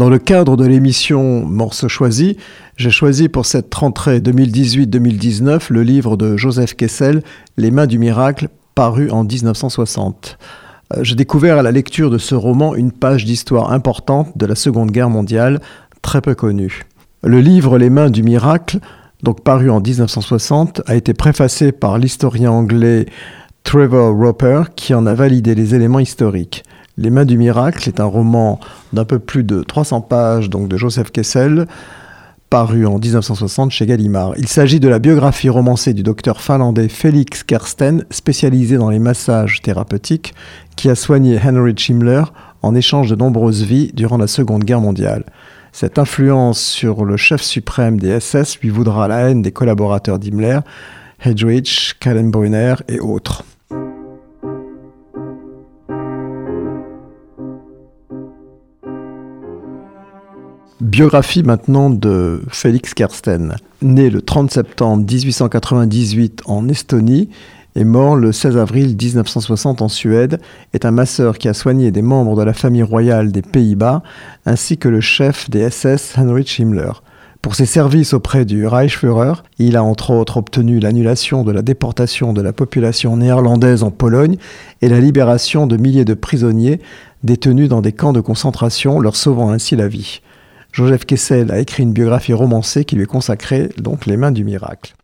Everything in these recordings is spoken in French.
Dans le cadre de l'émission Morceaux choisis, j'ai choisi pour cette rentrée 2018-2019 le livre de Joseph Kessel, Les mains du miracle, paru en 1960. Euh, j'ai découvert à la lecture de ce roman une page d'histoire importante de la Seconde Guerre mondiale, très peu connue. Le livre Les mains du miracle, donc paru en 1960, a été préfacé par l'historien anglais Trevor Roper qui en a validé les éléments historiques. Les Mains du Miracle est un roman d'un peu plus de 300 pages donc de Joseph Kessel, paru en 1960 chez Gallimard. Il s'agit de la biographie romancée du docteur finlandais Felix Kersten, spécialisé dans les massages thérapeutiques, qui a soigné Heinrich Himmler en échange de nombreuses vies durant la Seconde Guerre mondiale. Cette influence sur le chef suprême des SS lui voudra la haine des collaborateurs d'Himmler, Hedwig, Kallenbrunner et autres. Biographie maintenant de Félix Kersten. Né le 30 septembre 1898 en Estonie et mort le 16 avril 1960 en Suède, est un masseur qui a soigné des membres de la famille royale des Pays-Bas ainsi que le chef des SS Heinrich Himmler. Pour ses services auprès du Reichsführer, il a entre autres obtenu l'annulation de la déportation de la population néerlandaise en Pologne et la libération de milliers de prisonniers détenus dans des camps de concentration, leur sauvant ainsi la vie. Joseph Kessel a écrit une biographie romancée qui lui est consacrée, donc Les mains du miracle.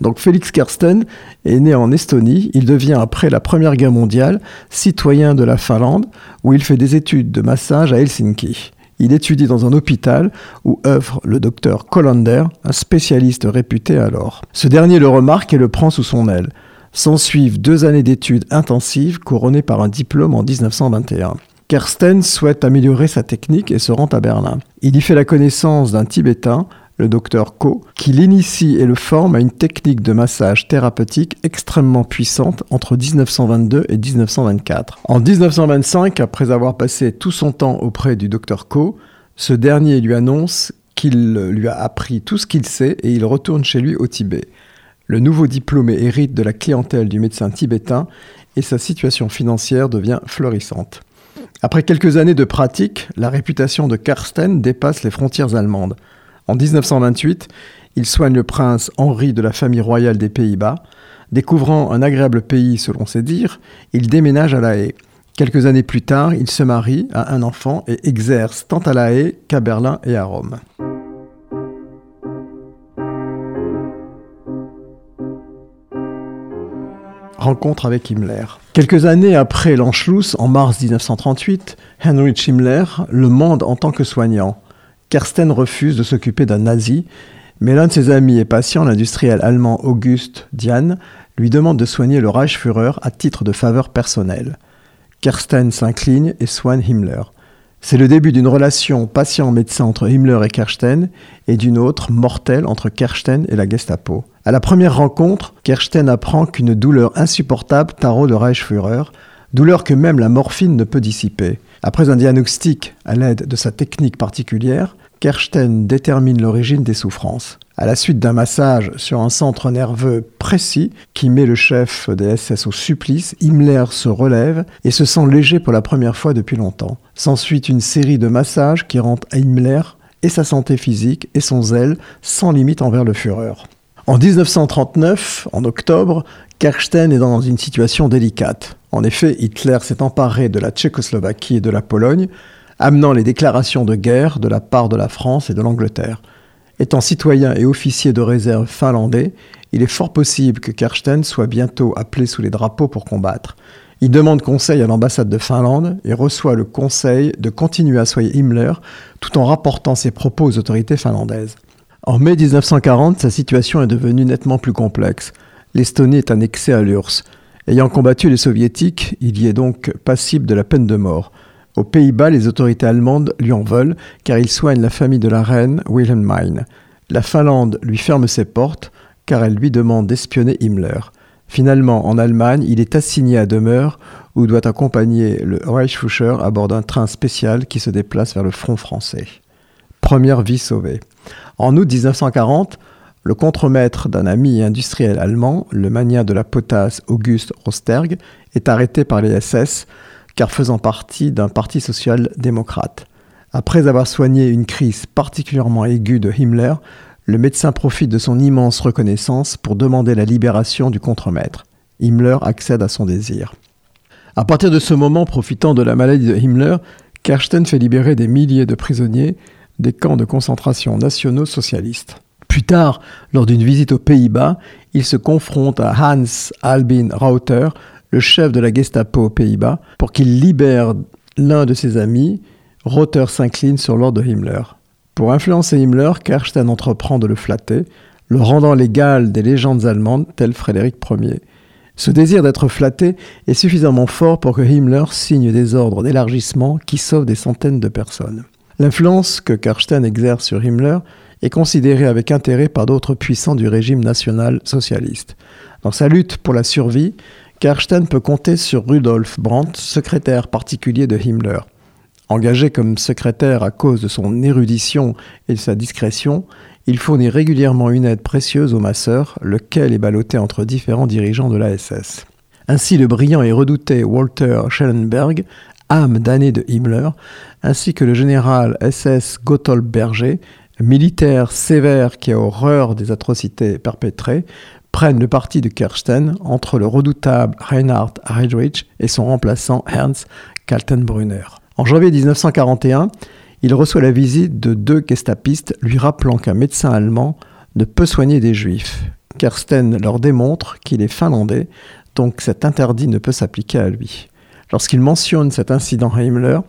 Donc Félix Kersten est né en Estonie. Il devient, après la Première Guerre mondiale, citoyen de la Finlande, où il fait des études de massage à Helsinki. Il étudie dans un hôpital où œuvre le docteur Collander, un spécialiste réputé alors. Ce dernier le remarque et le prend sous son aile. S'ensuivent deux années d'études intensives couronnées par un diplôme en 1921. Kersten souhaite améliorer sa technique et se rend à Berlin. Il y fait la connaissance d'un Tibétain, le docteur Ko, qui l'initie et le forme à une technique de massage thérapeutique extrêmement puissante entre 1922 et 1924. En 1925, après avoir passé tout son temps auprès du docteur Ko, ce dernier lui annonce qu'il lui a appris tout ce qu'il sait et il retourne chez lui au Tibet. Le nouveau diplômé hérite de la clientèle du médecin tibétain et sa situation financière devient florissante. Après quelques années de pratique, la réputation de Karsten dépasse les frontières allemandes. En 1928, il soigne le prince Henri de la famille royale des Pays-Bas. Découvrant un agréable pays selon ses dires, il déménage à La Haye. Quelques années plus tard, il se marie, a un enfant et exerce tant à La Haye qu'à Berlin et à Rome. Rencontre avec Himmler. Quelques années après l'Anschluss, en mars 1938, Heinrich Himmler le mande en tant que soignant. Kersten refuse de s'occuper d'un nazi, mais l'un de ses amis et patients, l'industriel allemand August Diane, lui demande de soigner le Reichsführer à titre de faveur personnelle. Kersten s'incline et soigne Himmler. C'est le début d'une relation patient-médecin entre Himmler et Kersten et d'une autre mortelle entre Kersten et la Gestapo. À la première rencontre, Kersten apprend qu'une douleur insupportable tarot le Reichsführer, douleur que même la morphine ne peut dissiper. Après un diagnostic à l'aide de sa technique particulière, Kersten détermine l'origine des souffrances. À la suite d'un massage sur un centre nerveux précis qui met le chef des SS au supplice, Himmler se relève et se sent léger pour la première fois depuis longtemps. S'ensuit une série de massages qui rendent à Himmler et sa santé physique et son zèle sans limite envers le Führer. En 1939, en octobre, Kersten est dans une situation délicate. En effet, Hitler s'est emparé de la Tchécoslovaquie et de la Pologne, amenant les déclarations de guerre de la part de la France et de l'Angleterre. Étant citoyen et officier de réserve finlandais, il est fort possible que Kersten soit bientôt appelé sous les drapeaux pour combattre. Il demande conseil à l'ambassade de Finlande et reçoit le conseil de continuer à soigner Himmler tout en rapportant ses propos aux autorités finlandaises. En mai 1940, sa situation est devenue nettement plus complexe. L'Estonie est annexée à l'URSS. Ayant combattu les soviétiques, il y est donc passible de la peine de mort. Aux Pays-Bas, les autorités allemandes lui en veulent car il soigne la famille de la reine Wilhelmine. La Finlande lui ferme ses portes car elle lui demande d'espionner Himmler. Finalement, en Allemagne, il est assigné à demeure où doit accompagner le Reichsfuhrer à bord d'un train spécial qui se déplace vers le front français. Première vie sauvée. En août 1940, le contremaître d'un ami industriel allemand, le mania de la potasse August Rosterg, est arrêté par les SS car faisant partie d'un parti social-démocrate. Après avoir soigné une crise particulièrement aiguë de Himmler, le médecin profite de son immense reconnaissance pour demander la libération du contremaître. Himmler accède à son désir. À partir de ce moment, profitant de la maladie de Himmler, Kersten fait libérer des milliers de prisonniers des camps de concentration nationaux socialistes. Plus tard, lors d'une visite aux Pays-Bas, il se confronte à Hans Albin Rauter, le chef de la Gestapo aux Pays-Bas, pour qu'il libère l'un de ses amis. Rauter s'incline sur l'ordre de Himmler. Pour influencer Himmler, Kersten entreprend de le flatter, le rendant l'égal des légendes allemandes telles Frédéric Ier. Ce désir d'être flatté est suffisamment fort pour que Himmler signe des ordres d'élargissement qui sauvent des centaines de personnes. L'influence que Kersten exerce sur Himmler est considérée avec intérêt par d'autres puissants du régime national socialiste. Dans sa lutte pour la survie, Kersten peut compter sur Rudolf Brandt, secrétaire particulier de Himmler. Engagé comme secrétaire à cause de son érudition et de sa discrétion, il fournit régulièrement une aide précieuse au masseur, lequel est ballotté entre différents dirigeants de l'ASS. Ainsi, le brillant et redouté Walter Schellenberg, âme damnée de Himmler, ainsi que le général SS Gotthold Berger, militaire sévère qui a horreur des atrocités perpétrées, prennent le parti de Kersten entre le redoutable Reinhard Heydrich et son remplaçant Ernst Kaltenbrunner. En janvier 1941, il reçoit la visite de deux gestapistes lui rappelant qu'un médecin allemand ne peut soigner des juifs. Kersten leur démontre qu'il est finlandais, donc cet interdit ne peut s'appliquer à lui. Lorsqu'il mentionne cet incident à Himmler,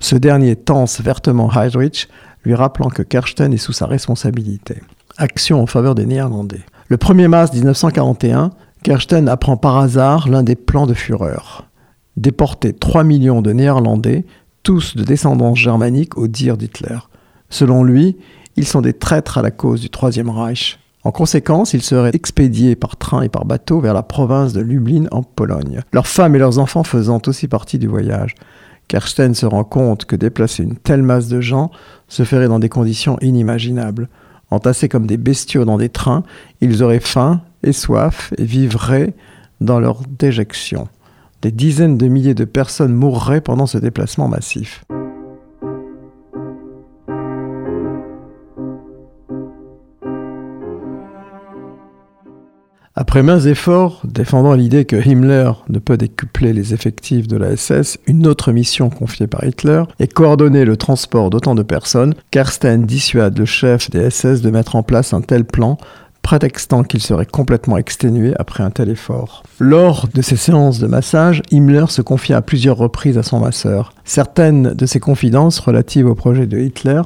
ce dernier tense vertement Heydrich, lui rappelant que Kersten est sous sa responsabilité. Action en faveur des Néerlandais. Le 1er mars 1941, Kersten apprend par hasard l'un des plans de Führer. Déporter 3 millions de Néerlandais tous de descendance germanique au dire d'Hitler. Selon lui, ils sont des traîtres à la cause du Troisième Reich. En conséquence, ils seraient expédiés par train et par bateau vers la province de Lublin en Pologne, leurs femmes et leurs enfants faisant aussi partie du voyage. Kersten se rend compte que déplacer une telle masse de gens se ferait dans des conditions inimaginables. Entassés comme des bestiaux dans des trains, ils auraient faim et soif et vivraient dans leur déjection. Des dizaines de milliers de personnes mourraient pendant ce déplacement massif. Après maints efforts défendant l'idée que Himmler ne peut décupler les effectifs de la SS, une autre mission confiée par Hitler est coordonner le transport d'autant de personnes, Kersten dissuade le chef des SS de mettre en place un tel plan prétextant qu'il serait complètement exténué après un tel effort. Lors de ces séances de massage, Himmler se confia à plusieurs reprises à son masseur. Certaines de ses confidences relatives au projet de Hitler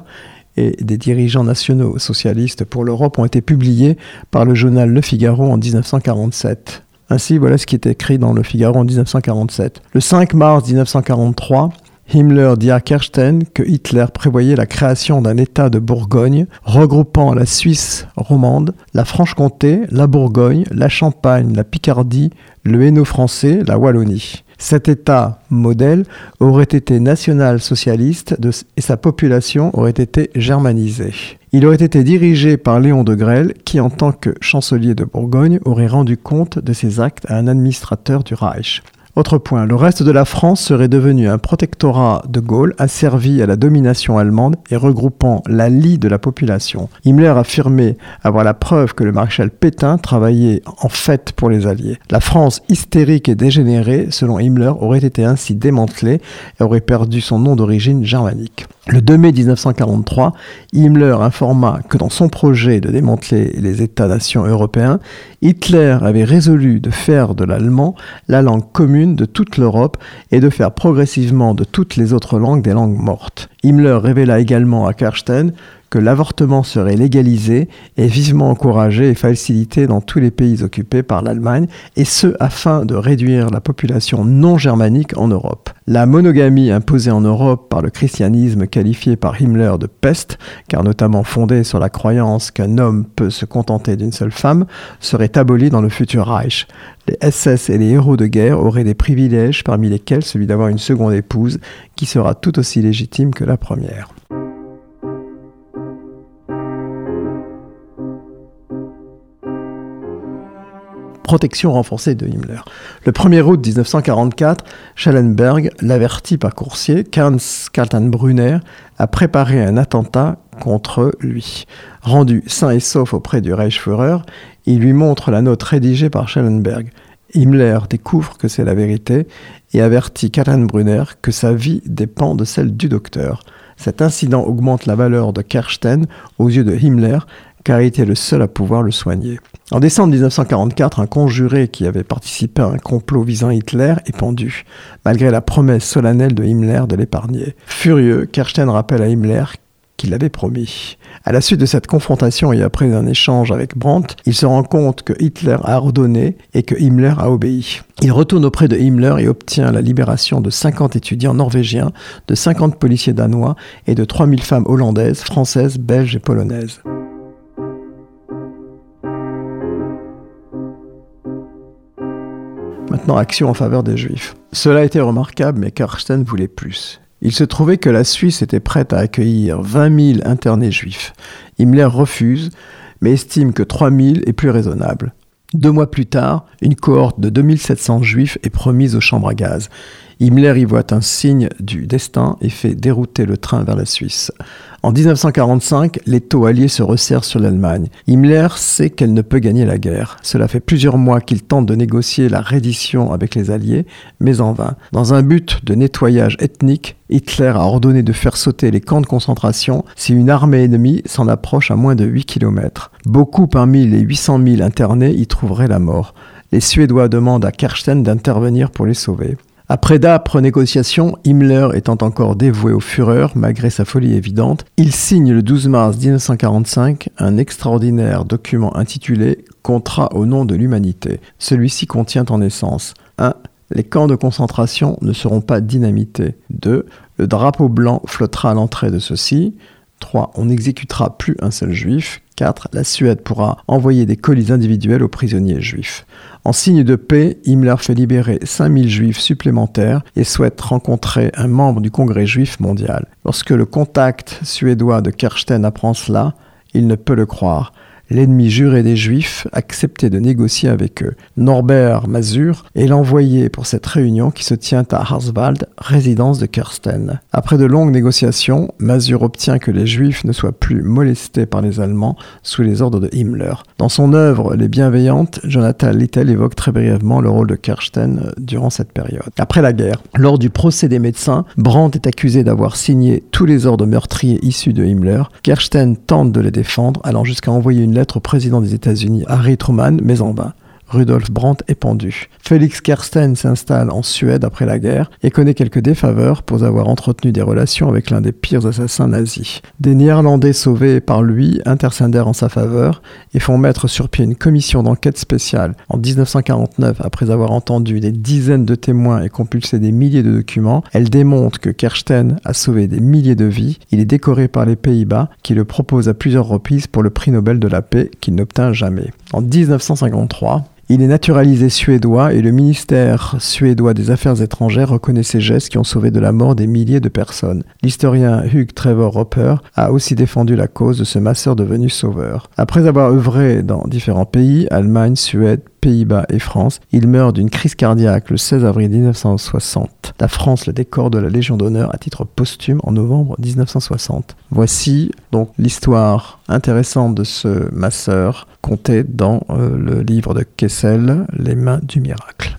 et des dirigeants nationaux socialistes pour l'Europe ont été publiées par le journal Le Figaro en 1947. Ainsi, voilà ce qui est écrit dans Le Figaro en 1947. Le 5 mars 1943, Himmler dit à Kersten que Hitler prévoyait la création d'un État de Bourgogne regroupant la Suisse romande, la Franche-Comté, la Bourgogne, la Champagne, la Picardie, le Hainaut français, la Wallonie. Cet État modèle aurait été national-socialiste et sa population aurait été germanisée. Il aurait été dirigé par Léon de Grelle qui, en tant que chancelier de Bourgogne, aurait rendu compte de ses actes à un administrateur du Reich. Autre point, le reste de la France serait devenu un protectorat de Gaulle asservi à la domination allemande et regroupant la lie de la population. Himmler affirmait avoir la preuve que le maréchal Pétain travaillait en fait pour les Alliés. La France hystérique et dégénérée, selon Himmler, aurait été ainsi démantelée et aurait perdu son nom d'origine germanique. Le 2 mai 1943, Himmler informa que dans son projet de démanteler les États-nations européens, Hitler avait résolu de faire de l'allemand la langue commune de toute l'Europe et de faire progressivement de toutes les autres langues des langues mortes. Himmler révéla également à Kersten que l'avortement serait légalisé et vivement encouragé et facilité dans tous les pays occupés par l'Allemagne, et ce afin de réduire la population non germanique en Europe. La monogamie imposée en Europe par le christianisme qualifié par Himmler de peste, car notamment fondée sur la croyance qu'un homme peut se contenter d'une seule femme, serait abolie dans le futur Reich. Les SS et les héros de guerre auraient des privilèges parmi lesquels celui d'avoir une seconde épouse qui sera tout aussi légitime que la première. Protection renforcée de Himmler. Le 1er août 1944, Schellenberg l'avertit par coursier qu'Hans Kaltenbrunner a préparé un attentat contre lui. Rendu sain et sauf auprès du Reichsführer, il lui montre la note rédigée par Schellenberg. Himmler découvre que c'est la vérité et avertit Kaltenbrunner que sa vie dépend de celle du docteur. Cet incident augmente la valeur de Kersten aux yeux de Himmler car il était le seul à pouvoir le soigner. En décembre 1944, un conjuré qui avait participé à un complot visant Hitler est pendu, malgré la promesse solennelle de Himmler de l'épargner. Furieux, Kersten rappelle à Himmler qu'il l'avait promis. À la suite de cette confrontation et après un échange avec Brandt, il se rend compte que Hitler a ordonné et que Himmler a obéi. Il retourne auprès de Himmler et obtient la libération de 50 étudiants norvégiens, de 50 policiers danois et de 3000 femmes hollandaises, françaises, belges et polonaises. Action en faveur des Juifs. Cela été remarquable, mais Karsten voulait plus. Il se trouvait que la Suisse était prête à accueillir 20 000 internés juifs. Himmler refuse, mais estime que 3 000 est plus raisonnable. Deux mois plus tard, une cohorte de 2700 juifs est promise aux chambres à gaz. Himmler y voit un signe du destin et fait dérouter le train vers la Suisse. En 1945, les taux alliés se resserrent sur l'Allemagne. Himmler sait qu'elle ne peut gagner la guerre. Cela fait plusieurs mois qu'il tente de négocier la reddition avec les Alliés, mais en vain. Dans un but de nettoyage ethnique, Hitler a ordonné de faire sauter les camps de concentration si une armée ennemie s'en approche à moins de 8 km. Beaucoup parmi les 800 000 internés y trouveraient la mort. Les Suédois demandent à Kersten d'intervenir pour les sauver. Après d'âpres négociations, Himmler étant encore dévoué au Führer malgré sa folie évidente, il signe le 12 mars 1945 un extraordinaire document intitulé Contrat au nom de l'humanité. Celui-ci contient en essence 1. Les camps de concentration ne seront pas dynamités. 2. Le drapeau blanc flottera à l'entrée de ceux-ci. 3. On n'exécutera plus un seul juif. 4. La Suède pourra envoyer des colis individuels aux prisonniers juifs. En signe de paix, Himmler fait libérer 5000 juifs supplémentaires et souhaite rencontrer un membre du Congrès juif mondial. Lorsque le contact suédois de Kersten apprend cela, il ne peut le croire l'ennemi juré des Juifs acceptait de négocier avec eux. Norbert Mazur est l'envoyé pour cette réunion qui se tient à Harswald, résidence de Kirsten. Après de longues négociations, Mazur obtient que les Juifs ne soient plus molestés par les Allemands sous les ordres de Himmler. Dans son œuvre Les Bienveillantes, Jonathan Littell évoque très brièvement le rôle de Kirsten durant cette période. Après la guerre, lors du procès des médecins, Brandt est accusé d'avoir signé tous les ordres meurtriers issus de Himmler. Kirsten tente de les défendre, allant jusqu'à envoyer une lettre au président des États-Unis, Harry Truman, mais en vain. Rudolf Brandt est pendu. Félix Kersten s'installe en Suède après la guerre et connaît quelques défaveurs pour avoir entretenu des relations avec l'un des pires assassins nazis. Des Néerlandais sauvés par lui intercédèrent en sa faveur et font mettre sur pied une commission d'enquête spéciale. En 1949, après avoir entendu des dizaines de témoins et compulsé des milliers de documents, elle démontre que Kersten a sauvé des milliers de vies. Il est décoré par les Pays-Bas qui le proposent à plusieurs reprises pour le prix Nobel de la paix qu'il n'obtint jamais. En 1953, il est naturalisé suédois et le ministère suédois des Affaires étrangères reconnaît ces gestes qui ont sauvé de la mort des milliers de personnes. L'historien Hugh Trevor Roper a aussi défendu la cause de ce masseur devenu sauveur. Après avoir œuvré dans différents pays, Allemagne, Suède, Pays-Bas et France. Il meurt d'une crise cardiaque le 16 avril 1960. La France le décore de la Légion d'honneur à titre posthume en novembre 1960. Voici donc l'histoire intéressante de ce masseur contée dans euh, le livre de Kessel, Les mains du miracle.